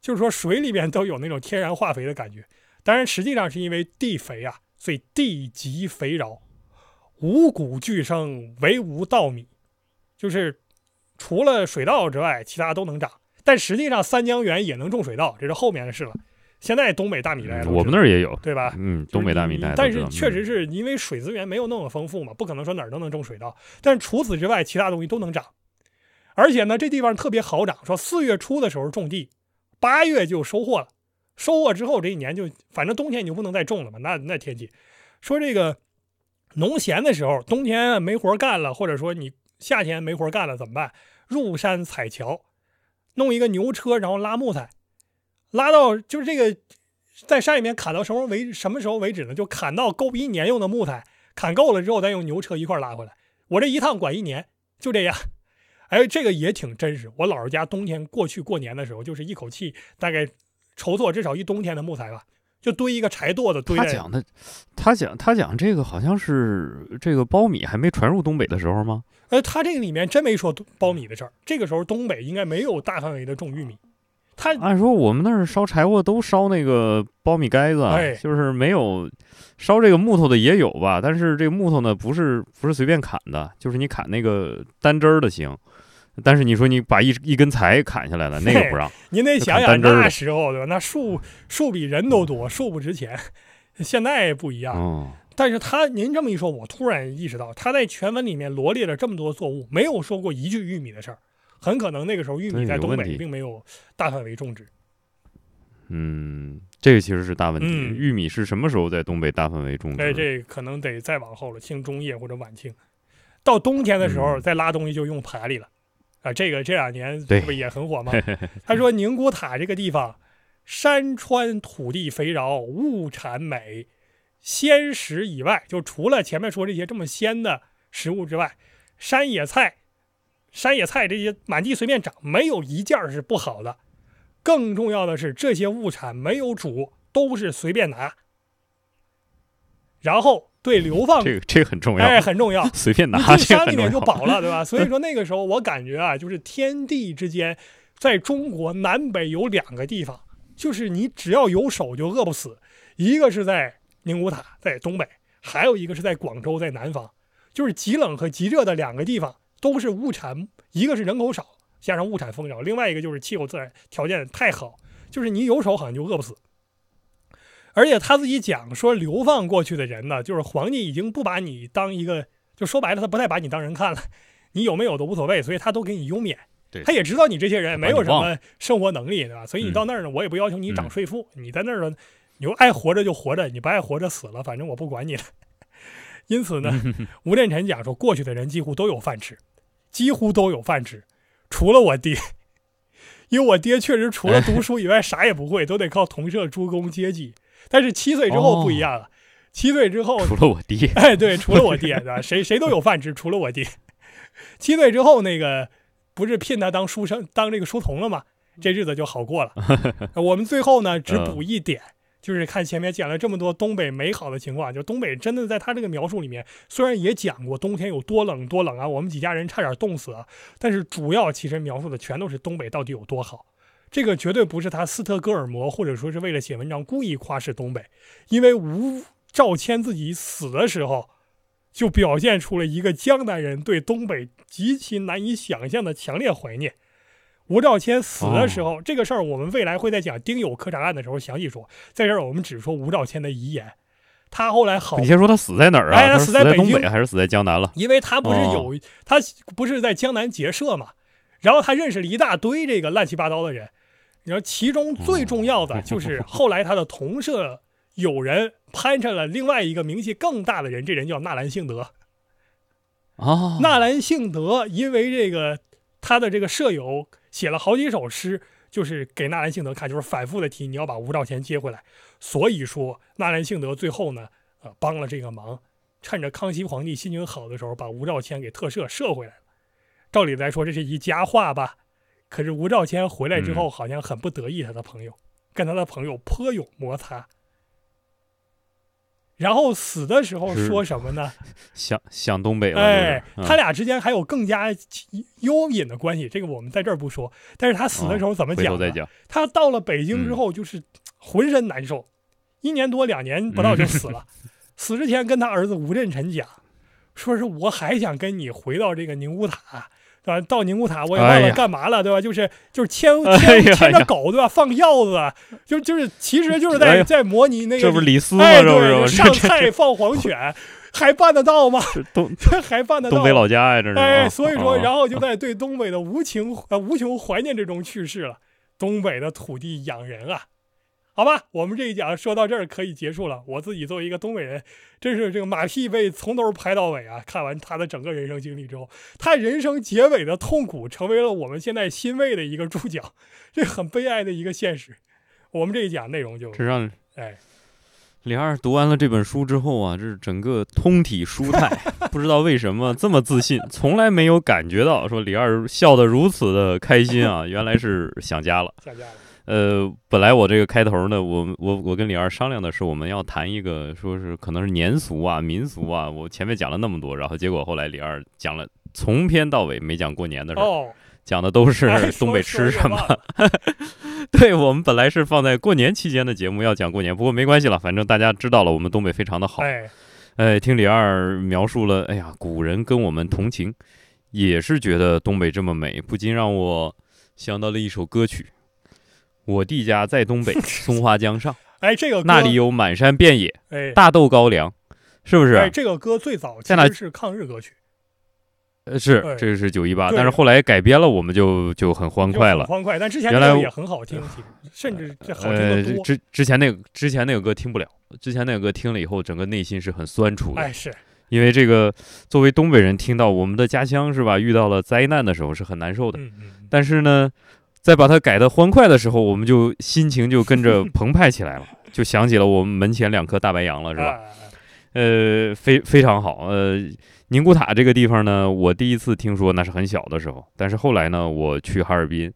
就是说水里面都有那种天然化肥的感觉。当然，实际上是因为地肥啊，所以地极肥饶。五谷俱生，唯无稻米，就是除了水稻之外，其他都能长。但实际上，三江源也能种水稻，这是后面的事了。现在东北大米大家都知道我们那儿也有，对吧？嗯，东北大米大家都但是确实嗯是因为水资源没有那么丰富嘛，不可能说哪儿都能种水稻。但是除此之外，其他东西都能长。而且呢，这地方特别好长，说四月初的时候种地，八月就收获了。收获之后这一年就，反正冬天你就不能再种了嘛。那那天气，说这个农闲的时候，冬天没活干了，或者说你夏天没活干了怎么办？入山采桥，弄一个牛车，然后拉木材，拉到就是这个在山里面砍到什么为什么时候为止呢？就砍到够一年用的木材，砍够了之后再用牛车一块拉回来。我这一趟管一年，就这样。哎，这个也挺真实。我姥姥家冬天过去过年的时候，就是一口气大概筹措至少一冬天的木材吧，就堆一个柴垛子堆在。他讲的，他讲他讲这个好像是这个苞米还没传入东北的时候吗？呃，他这个里面真没说苞米的事儿。这个时候东北应该没有大范围的种玉米。他按说我们那儿烧柴火都烧那个苞米盖子，啊哎就是没有烧这个木头的也有吧，但是这个木头呢不是不是随便砍的，就是你砍那个单枝儿的行，但是你说你把一一根柴砍下来了，那个不让。您得想想那时候对吧？那树树比人都多，树不值钱。现在不一样。哦，但是他您这么一说，我突然意识到，他在全文里面罗列了这么多作物，没有说过一句玉米的事儿。很可能那个时候玉米在东北并没有大范围种植。嗯，这个其实是大问题。嗯玉米是什么时候在东北大范围种植？哎，这可能得再往后了，清中叶或者晚清。到冬天的时候嗯再拉东西就用盘里了。啊，这个这两年这不也很火吗？他说宁古塔这个地方，山川土地肥饶，物产美，鲜食以外，就除了前面说这些这么鲜的食物之外，山野菜、山野菜这些满地随便长，没有一件是不好的。更重要的是，这些物产没有主，都是随便拿。然后对流放，这个这个很重要，哎，很重要。随便拿山里面就。饱了，对吧？所以说那个时候我感觉啊，就是天地之间，在中国南北有两个地方，就是你只要有手就饿不死。一个是在宁古塔，在东北；还有一个是在广州，在南方。就是极冷和极热的两个地方，都是物产，一个是人口少，加上物产丰饶；另外一个就是气候自然条件太好，就是你有手好像就饿不死。而且他自己讲说，流放过去的人呢，就是皇帝已经不把你当一个，就说白了，他不太把你当人看了，你有没有都无所谓，所以他都给你优免。对他也知道你这些人没有什么生活能力，对吧？所以你嗯到那儿呢，我也不要求你涨嗯税赋，你在那儿呢，你就爱活着就活着，你不爱活着死了，反正我不管你了。因此呢，吴振臣讲说，过去的人几乎都有饭吃，几乎都有饭吃，除了我爹，因为我爹确实除了读书以外啥也不会，都得靠同社诸公接济。但是七岁之后不一样了，七岁之后除了我爹，哎，对，除了我爹？谁 谁都有饭吃，除了我爹。七岁之后，那个不是聘他当书生，当这个书童了吗？这日子就好过了。我们最后呢，只补一点，就是看前面讲了这么多东北美好的情况，就东北真的在他这个描述里面，虽然也讲过冬天有多冷多冷啊，我们几家人差点冻死啊，但是主要其实描述的全都是东北到底有多好。这个绝对不是他斯特哥尔摩，或者说是为了写文章故意夸饰东北，因为吴兆谦自己死的时候，就表现出了一个江南人对东北极其难以想象的强烈怀念。吴兆谦死的时候，这个事儿我们未来会在讲丁酉科场案的时候详细说，在这儿我们只说吴兆谦的遗言。他后来好你先说他死在哪儿啊？哎他死在东北还是死在江南了？因为他不是哦有、他不是在江南结社嘛，然后他认识了一大堆这个乱七八糟的人，然后其中最重要的就是后来他的同社友人攀上了另外一个名气更大的人，这人叫纳兰性德。啊，纳兰性德因为这个他的这个舍友写了好几首诗，就是给纳兰性德看，就是反复的提你要把吴兆谦接回来。所以说纳兰性德最后呢，呃，帮了这个忙，趁着康熙皇帝心情好的时候，把吴兆谦给特赦赦回来了。照理来说这是一佳话吧，可是吴兆谦回来之后好像很不得意，他的朋友、跟他的朋友颇有摩擦。然后死的时候说什么呢？想想东北了，哎，他俩之间还有更加幽隐的关系，这个我们在这儿不说。但是他死的时候怎么讲。他到了北京之嗯后，就是浑身难受，一年多两年不到就死了。死之前跟他儿子吴振臣讲，说是我还想跟你回到这个宁古塔。对吧？到宁古塔我也忘了干嘛了，对吧？就是就是牵牵牵着狗，对吧？放药子，就就是其实就是在在模拟那个，这不是李斯吗？对，上菜放黄犬，还办得到吗？东 还办得到？东北老家呀，这是。哎，所以说，然后就在对东北的无情呃无穷怀念这种去世了。东北的土地养人啊。好吧，我们这一讲说到这儿可以结束了。我自己作为一个东北人，真是这个马屁被从头拍到尾啊！看完他的整个人生经历之后，他人生结尾的痛苦成为了我们现在欣慰的一个注脚，这很悲哀的一个现实。我们这一讲内容就这让哎，李二读完了这本书之后啊，这是整个通体舒泰，不知道为什么这么自信，从来没有感觉到说李二笑得如此的开心啊！原来是想家了，想家了。呃，本来我这个开头呢，我我我跟李二商量的是，我们要谈一个，说是可能是年俗啊、民俗啊。我前面讲了那么多，然后结果后来李二讲了从篇到尾没讲过年的事儿，讲的都是 东北吃什么。对我们本来是放在过年期间的节目要讲过年，不过没关系了，反正大家知道了，我们东北非常的好。哎，听李二描述了，哎呀，古人跟我们同情，也是觉得东北这么美，不禁让我想到了一首歌曲。我弟家在东北 松花江上，哎，这个那里有满山遍野，哎，大豆高粱，是不是？哎，这个歌最早其实是抗日歌曲，呃，是，这个是九一八，但是后来改编了，我们就就很欢快了，欢快。但之前原来也很好听，甚至这好听的多。之之前那个之前那个歌听不了，之前那个歌听了以后，整个内心是很酸楚的。哎，是因为这个作为东北人，听到我们的家乡是吧，遇到了灾难的时候是很难受的。但是呢。在把它改的欢快的时候，我们就心情就跟着 澎湃起来了，就想起了我们门前两颗大白杨了，是吧？呃，非非常好。呃，宁古塔这个地方呢，我第一次听说那是很小的时候，但是后来呢，我去哈尔滨，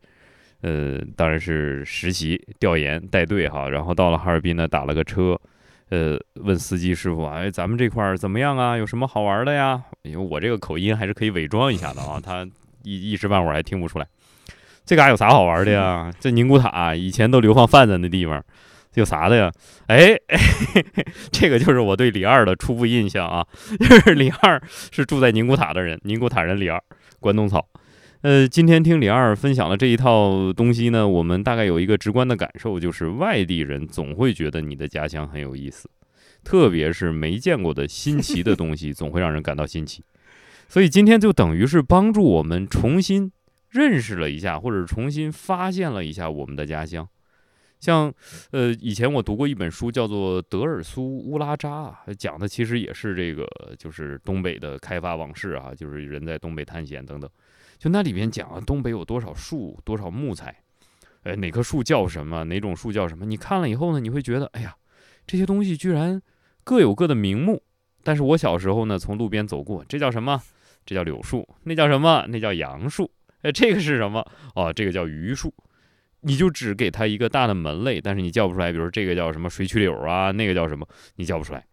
呃，当然是实习调研带队哈，然后到了哈尔滨呢，打了个车，呃，问司机师傅，哎，咱们这块儿怎么样啊？有什么好玩的呀？因为我这个口音还是可以伪装一下的啊，他一一时半会儿还听不出来。这嘎有啥好玩的呀？这宁古塔以前都流放犯人的地方，有啥的呀？哎，这个就是我对李二的初步印象啊。就是 李二是住在宁古塔的人，宁古塔人李二，关东草。呃，今天听李二分享了这一套东西呢，我们大概有一个直观的感受，就是外地人总会觉得你的家乡很有意思，特别是没见过的新奇的东西，总会让人感到新奇。所以今天就等于是帮助我们重新。认识了一下，或者重新发现了一下我们的家乡，像，呃，以前我读过一本书，叫做《德尔苏乌拉扎》，讲的其实也是这个，就是东北的开发往事啊，就是人在东北探险等等。就那里面讲了东北有多少树，多少木材，呃，哪棵树叫什么，哪种树叫什么。你看了以后呢，你会觉得，哎呀，这些东西居然各有各的名目。但是我小时候呢，从路边走过，这叫什么？这叫柳树。那叫什么？那叫杨树。哎，这个是什么？哦，这个叫榆树，你就只给它一个大的门类，但是你叫不出来。比如这个叫什么水曲柳啊，那个叫什么，你叫不出来。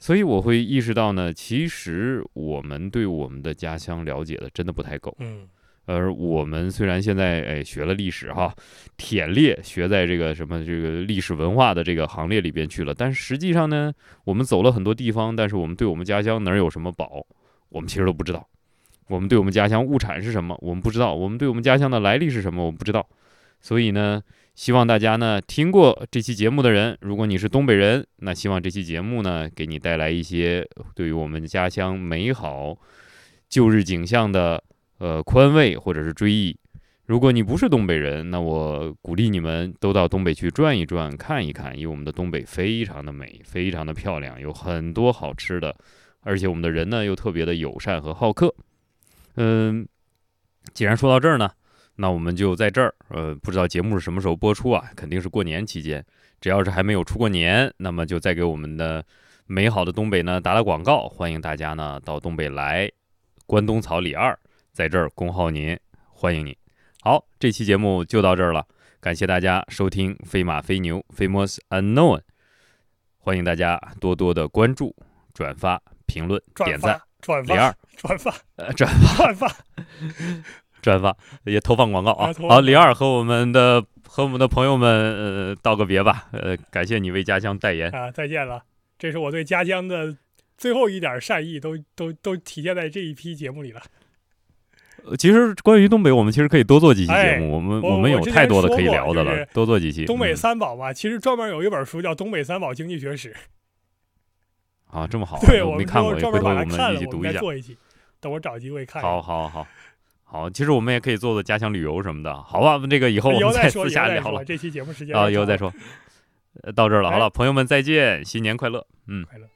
所以我会意识到呢，其实我们对我们的家乡了解的真的不太够。嗯，而我们虽然现在哎学了历史哈，忝列学在这个什么这个历史文化的这个行列里边去了，但实际上呢，我们走了很多地方，但是我们对我们家乡哪儿有什么宝，我们其实都不知道。我们对我们家乡物产是什么，我们不知道；我们对我们家乡的来历是什么，我们不知道。所以呢，希望大家呢听过这期节目的人，如果你是东北人，那希望这期节目呢给你带来一些对于我们家乡美好旧日景象的呃宽慰或者是追忆。如果你不是东北人，那我鼓励你们都到东北去转一转，看一看，因为我们的东北非常的美，非常的漂亮，有很多好吃的，而且我们的人呢又特别的友善和好客。嗯，既然说到这儿呢，那我们就在这儿。呃，不知道节目是什么时候播出啊？肯定是过年期间。只要是还没有出过年，那么就再给我们的美好的东北呢打打广告。欢迎大家呢到东北来，关东草李二在这儿恭候您，欢迎您。好，这期节目就到这儿了，感谢大家收听《飞马飞牛》（Famous Unknown）。欢迎大家多多的关注、转发、评论、点赞。转发，李二，转发，呃，转发，转发，转发，也投放广告啊！好，李二和我们的和我们的朋友们，呃，道个别吧。呃，感谢你为家乡代言啊！再见了，这是我对家乡的最后一点善意都都都体现在这一批节目里了。呃其实关于东北，我们其实可以多做几期节哎目，我们我们有太多的可以聊的了就是，多做几期。东北嗯三宝嘛，其实专门有一本书叫《东北三宝经济学史》，啊，这么好啊，对我没看过，回专门把它头我们看了，我一起读一下。们再做一期。等我找机会看。好好好好，其实我们也可以做做家乡旅游什么的，好吧？这个以后我们再，私。下聊了这期节目时间啊，以后再说。呃到这儿了，好哎了，朋友们再见，新年快乐，嗯。快乐。